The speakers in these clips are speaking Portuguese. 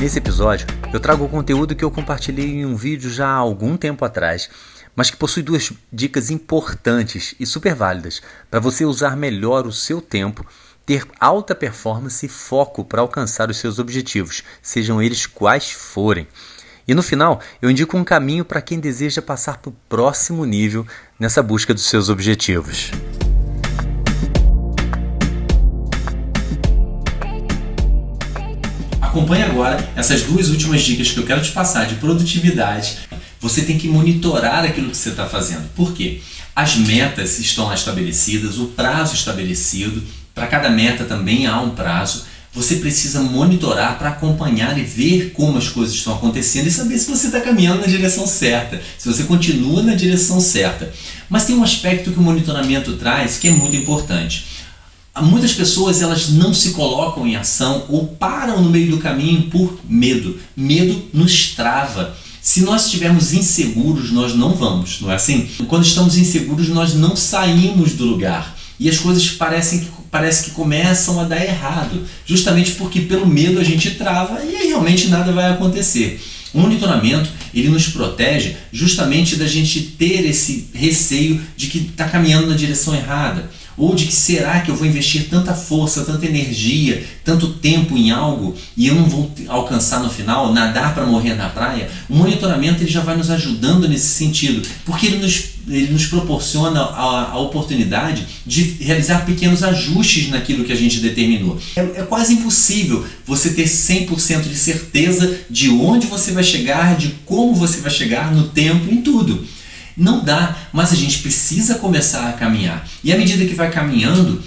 Nesse episódio, eu trago o conteúdo que eu compartilhei em um vídeo já há algum tempo atrás, mas que possui duas dicas importantes e super válidas para você usar melhor o seu tempo, ter alta performance e foco para alcançar os seus objetivos, sejam eles quais forem. E no final, eu indico um caminho para quem deseja passar para o próximo nível nessa busca dos seus objetivos. Acompanhe agora essas duas últimas dicas que eu quero te passar de produtividade. Você tem que monitorar aquilo que você está fazendo. Por quê? As metas estão lá estabelecidas, o prazo estabelecido. Para cada meta também há um prazo. Você precisa monitorar para acompanhar e ver como as coisas estão acontecendo e saber se você está caminhando na direção certa, se você continua na direção certa. Mas tem um aspecto que o monitoramento traz que é muito importante muitas pessoas elas não se colocam em ação ou param no meio do caminho por medo. Medo nos trava. Se nós estivermos inseguros, nós não vamos, não é assim? Quando estamos inseguros, nós não saímos do lugar. E as coisas parecem que, parece que começam a dar errado, justamente porque pelo medo a gente trava e aí realmente nada vai acontecer. O monitoramento ele nos protege justamente da gente ter esse receio de que está caminhando na direção errada ou de que será que eu vou investir tanta força, tanta energia, tanto tempo em algo e eu não vou alcançar no final, nadar para morrer na praia, o monitoramento ele já vai nos ajudando nesse sentido, porque ele nos, ele nos proporciona a, a oportunidade de realizar pequenos ajustes naquilo que a gente determinou. É, é quase impossível você ter 100% de certeza de onde você vai chegar, de como você vai chegar no tempo, em tudo. Não dá, mas a gente precisa começar a caminhar. E à medida que vai caminhando,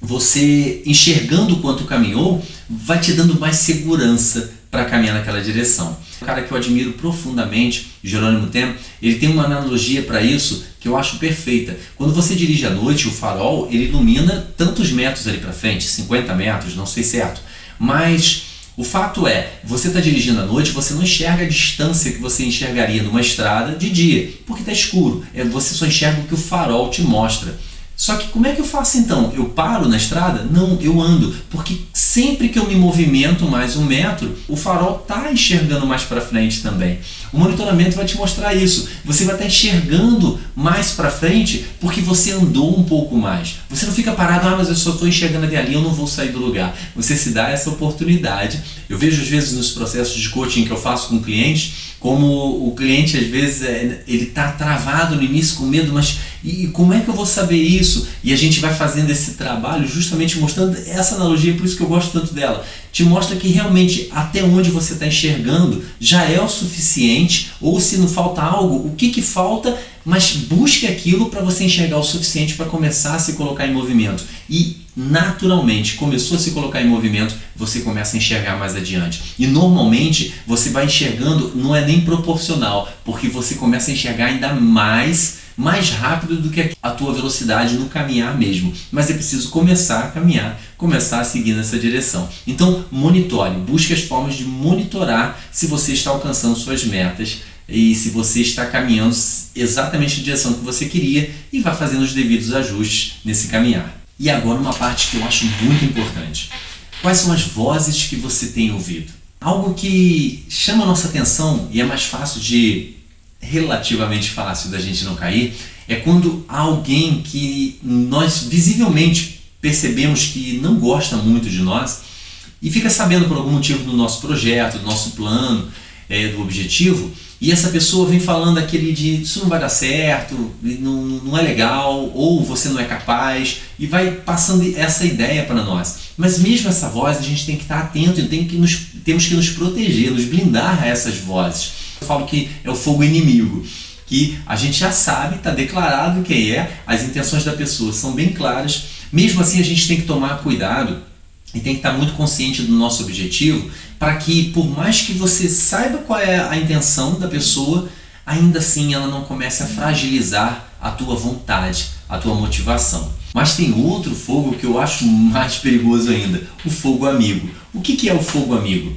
você enxergando o quanto caminhou, vai te dando mais segurança para caminhar naquela direção. Um cara que eu admiro profundamente, Jerônimo Tempo, ele tem uma analogia para isso que eu acho perfeita. Quando você dirige à noite, o farol ele ilumina tantos metros ali para frente, 50 metros, não sei certo, mas o fato é, você está dirigindo à noite, você não enxerga a distância que você enxergaria numa estrada de dia, porque está escuro. É, você só enxerga o que o farol te mostra. Só que como é que eu faço então? Eu paro na estrada? Não, eu ando, porque sempre que eu me movimento mais um metro, o farol está enxergando mais para frente também. O monitoramento vai te mostrar isso. Você vai estar tá enxergando mais para frente porque você andou um pouco mais. Você não fica parado, ah, mas eu só estou enxergando ali, eu não vou sair do lugar. Você se dá essa oportunidade. Eu vejo às vezes nos processos de coaching que eu faço com clientes como o cliente às vezes é, ele está travado no início com medo, mas e, como é que eu vou saber isso? E a gente vai fazendo esse trabalho justamente mostrando essa analogia, por isso que eu gosto tanto dela. Te mostra que realmente até onde você está enxergando já é o suficiente, ou se não falta algo, o que, que falta, mas busque aquilo para você enxergar o suficiente para começar a se colocar em movimento. E naturalmente começou a se colocar em movimento, você começa a enxergar mais adiante. E normalmente você vai enxergando, não é nem proporcional, porque você começa a enxergar ainda mais mais rápido do que a tua velocidade no caminhar mesmo. Mas é preciso começar a caminhar, começar a seguir nessa direção. Então, monitore, busque as formas de monitorar se você está alcançando suas metas e se você está caminhando exatamente na direção que você queria e vai fazendo os devidos ajustes nesse caminhar. E agora uma parte que eu acho muito importante. Quais são as vozes que você tem ouvido? Algo que chama a nossa atenção e é mais fácil de relativamente fácil da gente não cair é quando alguém que nós visivelmente percebemos que não gosta muito de nós e fica sabendo por algum motivo do nosso projeto, do nosso plano, é, do objetivo e essa pessoa vem falando aquele de isso não vai dar certo, não, não é legal, ou você não é capaz, e vai passando essa ideia para nós. Mas mesmo essa voz, a gente tem que estar atento e tem que nos, temos que nos proteger, nos blindar a essas vozes. Eu falo que é o fogo inimigo, que a gente já sabe, está declarado quem é, as intenções da pessoa são bem claras. Mesmo assim, a gente tem que tomar cuidado e tem que estar muito consciente do nosso objetivo para que, por mais que você saiba qual é a intenção da pessoa, ainda assim ela não comece a fragilizar a tua vontade, a tua motivação. Mas tem outro fogo que eu acho mais perigoso ainda, o fogo amigo. O que, que é o fogo amigo?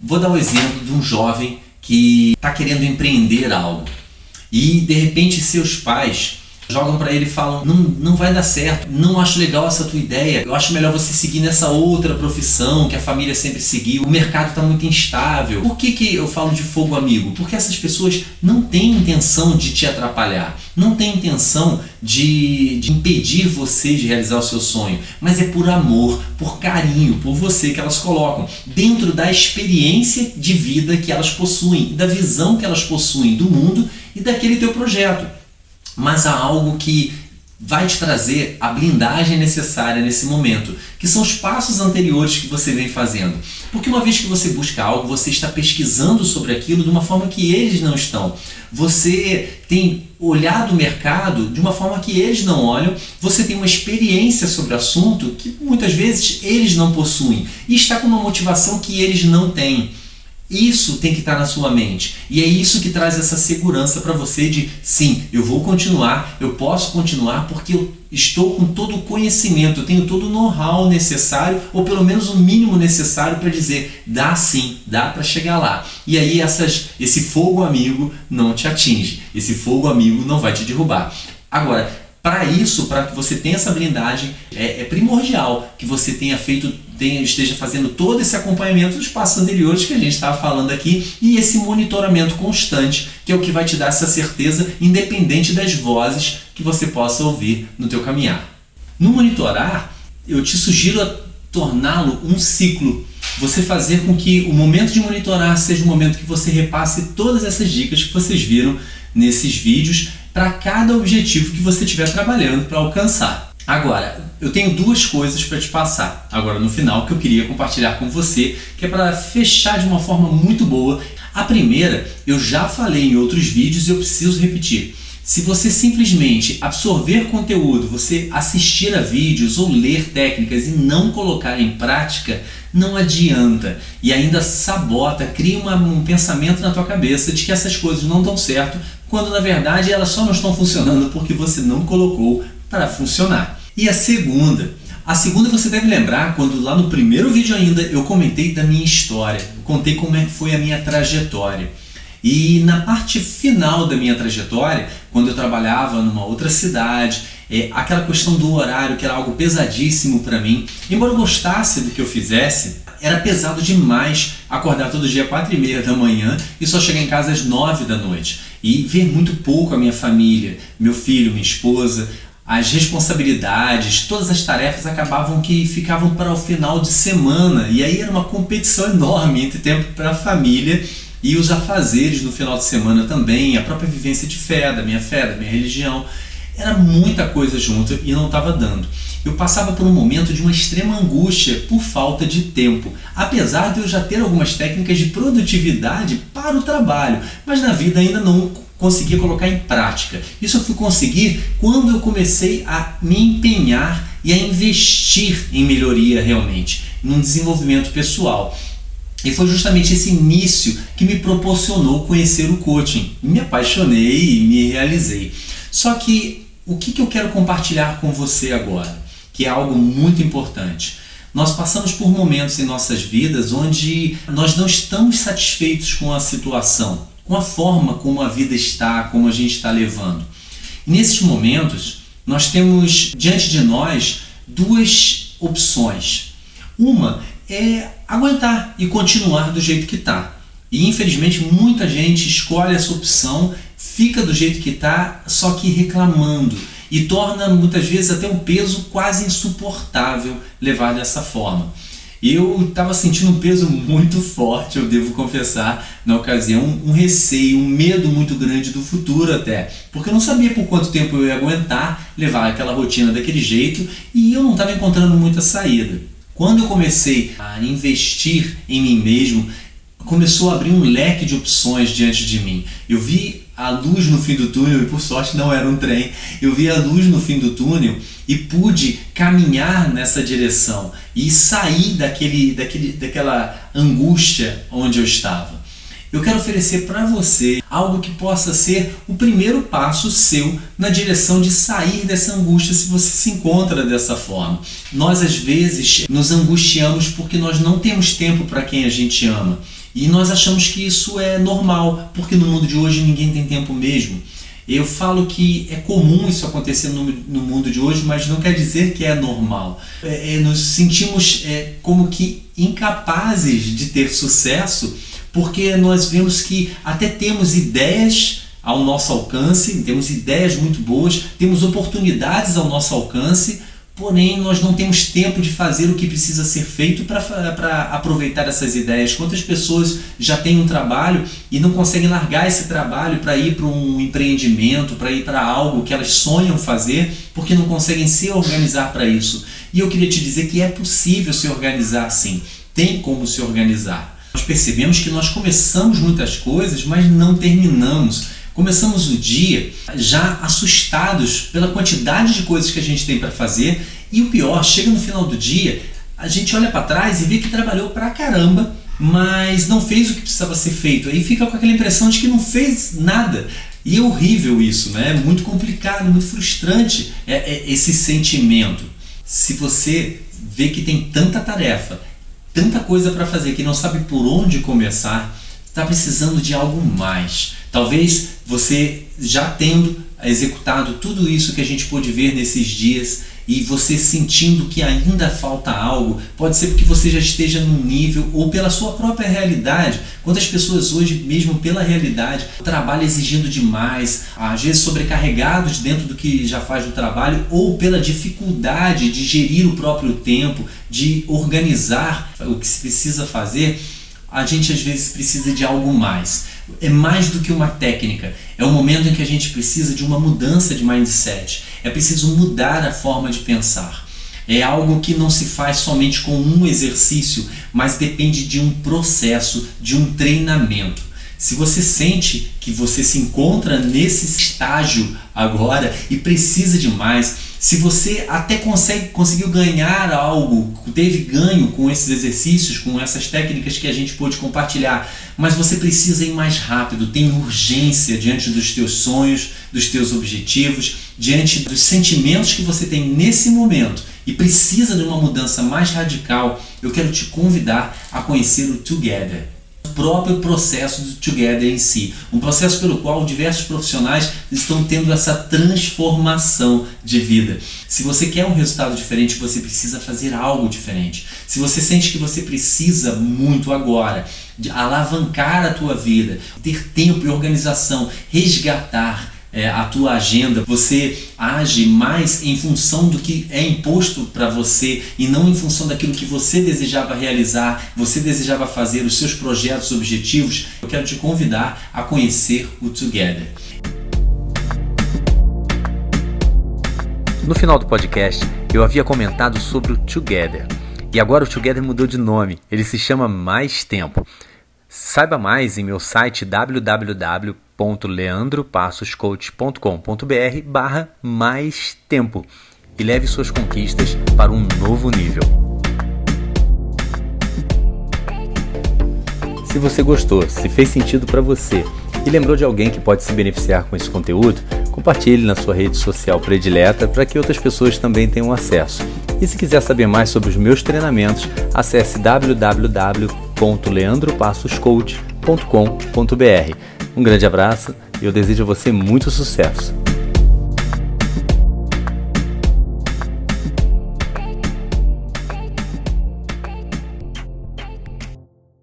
Vou dar um exemplo de um jovem que está querendo empreender algo. E de repente seus pais jogam para ele e falam: não, não vai dar certo, não acho legal essa tua ideia, eu acho melhor você seguir nessa outra profissão que a família sempre seguiu, o mercado está muito instável. Por que, que eu falo de fogo amigo? Porque essas pessoas não têm intenção de te atrapalhar, não têm intenção de, de impedir você de realizar o seu sonho, mas é por amor, por carinho, por você que elas colocam, dentro da experiência de vida que elas possuem, da visão que elas possuem do mundo e daquele teu projeto mas há algo que vai te trazer a blindagem necessária nesse momento, que são os passos anteriores que você vem fazendo. Porque uma vez que você busca algo, você está pesquisando sobre aquilo de uma forma que eles não estão. Você tem olhado o mercado de uma forma que eles não olham, você tem uma experiência sobre o assunto que muitas vezes eles não possuem e está com uma motivação que eles não têm. Isso tem que estar na sua mente. E é isso que traz essa segurança para você de sim, eu vou continuar, eu posso continuar porque eu estou com todo o conhecimento, eu tenho todo o know-how necessário, ou pelo menos o mínimo necessário para dizer dá sim, dá para chegar lá. E aí essas, esse fogo amigo não te atinge, esse fogo amigo não vai te derrubar. Agora, para isso, para que você tenha essa blindagem, é, é, primordial que você tenha feito, tenha, esteja fazendo todo esse acompanhamento dos passos anteriores que a gente estava falando aqui e esse monitoramento constante, que é o que vai te dar essa certeza, independente das vozes que você possa ouvir no teu caminhar. No monitorar, eu te sugiro torná-lo um ciclo. Você fazer com que o momento de monitorar seja o momento que você repasse todas essas dicas que vocês viram nesses vídeos para cada objetivo que você estiver trabalhando para alcançar. Agora, eu tenho duas coisas para te passar agora no final que eu queria compartilhar com você, que é para fechar de uma forma muito boa. A primeira, eu já falei em outros vídeos e eu preciso repetir. Se você simplesmente absorver conteúdo, você assistir a vídeos ou ler técnicas e não colocar em prática, não adianta e ainda sabota, cria uma, um pensamento na tua cabeça de que essas coisas não dão certo, quando na verdade elas só não estão funcionando porque você não colocou para funcionar. E a segunda, a segunda você deve lembrar quando lá no primeiro vídeo ainda eu comentei da minha história, contei como é que foi a minha trajetória. E na parte final da minha trajetória, quando eu trabalhava numa outra cidade, é, aquela questão do horário que era algo pesadíssimo para mim, embora eu gostasse do que eu fizesse, era pesado demais acordar todo dia quatro e meia da manhã e só chegar em casa às nove da noite. E ver muito pouco a minha família, meu filho, minha esposa, as responsabilidades, todas as tarefas acabavam que ficavam para o final de semana. E aí era uma competição enorme entre tempo para a família e os afazeres no final de semana também, a própria vivência de fé, da minha fé, da minha religião. Era muita coisa junto e não estava dando. Eu passava por um momento de uma extrema angústia por falta de tempo, apesar de eu já ter algumas técnicas de produtividade para o trabalho, mas na vida ainda não conseguia colocar em prática. Isso eu fui conseguir quando eu comecei a me empenhar e a investir em melhoria realmente, num desenvolvimento pessoal. E foi justamente esse início que me proporcionou conhecer o coaching. Me apaixonei e me realizei. Só que o que, que eu quero compartilhar com você agora? que é algo muito importante. Nós passamos por momentos em nossas vidas onde nós não estamos satisfeitos com a situação, com a forma como a vida está, como a gente está levando. Nesses momentos, nós temos diante de nós duas opções. Uma é aguentar e continuar do jeito que está. E infelizmente muita gente escolhe essa opção, fica do jeito que está, só que reclamando e torna muitas vezes até um peso quase insuportável levar dessa forma. Eu estava sentindo um peso muito forte, eu devo confessar, na ocasião, um receio, um medo muito grande do futuro até, porque eu não sabia por quanto tempo eu ia aguentar levar aquela rotina daquele jeito e eu não estava encontrando muita saída. Quando eu comecei a investir em mim mesmo, começou a abrir um leque de opções diante de mim. Eu vi a luz no fim do túnel e por sorte não era um trem. Eu vi a luz no fim do túnel e pude caminhar nessa direção e sair daquele, daquele, daquela angústia onde eu estava. Eu quero oferecer para você algo que possa ser o primeiro passo seu na direção de sair dessa angústia se você se encontra dessa forma. Nós às vezes nos angustiamos porque nós não temos tempo para quem a gente ama. E nós achamos que isso é normal, porque no mundo de hoje ninguém tem tempo mesmo. Eu falo que é comum isso acontecer no, no mundo de hoje, mas não quer dizer que é normal. É, é, nos sentimos é, como que incapazes de ter sucesso, porque nós vemos que até temos ideias ao nosso alcance, temos ideias muito boas, temos oportunidades ao nosso alcance, Porém, nós não temos tempo de fazer o que precisa ser feito para aproveitar essas ideias. Quantas pessoas já têm um trabalho e não conseguem largar esse trabalho para ir para um empreendimento, para ir para algo que elas sonham fazer, porque não conseguem se organizar para isso? E eu queria te dizer que é possível se organizar sim, tem como se organizar. Nós percebemos que nós começamos muitas coisas, mas não terminamos. Começamos o dia já assustados pela quantidade de coisas que a gente tem para fazer e o pior, chega no final do dia, a gente olha para trás e vê que trabalhou pra caramba, mas não fez o que precisava ser feito. Aí fica com aquela impressão de que não fez nada. E é horrível isso, né? É muito complicado, muito frustrante é, é esse sentimento. Se você vê que tem tanta tarefa, tanta coisa para fazer que não sabe por onde começar, está precisando de algo mais. Talvez você já tendo executado tudo isso que a gente pôde ver nesses dias e você sentindo que ainda falta algo, pode ser porque você já esteja num nível ou pela sua própria realidade. Quantas pessoas hoje, mesmo pela realidade, trabalham exigindo demais, às vezes sobrecarregados dentro do que já faz o trabalho ou pela dificuldade de gerir o próprio tempo, de organizar o que se precisa fazer, a gente às vezes precisa de algo mais é mais do que uma técnica, é o momento em que a gente precisa de uma mudança de mindset, é preciso mudar a forma de pensar. É algo que não se faz somente com um exercício, mas depende de um processo, de um treinamento. Se você sente que você se encontra nesse estágio agora e precisa de mais, se você até consegue, conseguiu ganhar algo, teve ganho com esses exercícios, com essas técnicas que a gente pôde compartilhar, mas você precisa ir mais rápido, tem urgência diante dos teus sonhos, dos teus objetivos, diante dos sentimentos que você tem nesse momento e precisa de uma mudança mais radical, eu quero te convidar a conhecer o Together próprio processo do Together em si. Um processo pelo qual diversos profissionais estão tendo essa transformação de vida. Se você quer um resultado diferente, você precisa fazer algo diferente. Se você sente que você precisa muito agora de alavancar a tua vida, ter tempo e organização, resgatar é, a tua agenda, você age mais em função do que é imposto para você e não em função daquilo que você desejava realizar, você desejava fazer, os seus projetos, objetivos, eu quero te convidar a conhecer o Together. No final do podcast, eu havia comentado sobre o Together. E agora o Together mudou de nome, ele se chama Mais Tempo. Saiba mais em meu site www.leandropassoscoach.com.br barra mais tempo e leve suas conquistas para um novo nível. Se você gostou, se fez sentido para você e lembrou de alguém que pode se beneficiar com esse conteúdo, compartilhe na sua rede social predileta para que outras pessoas também tenham acesso. E se quiser saber mais sobre os meus treinamentos, acesse www.leandropassoscoach.com.br. Um grande abraço e eu desejo a você muito sucesso.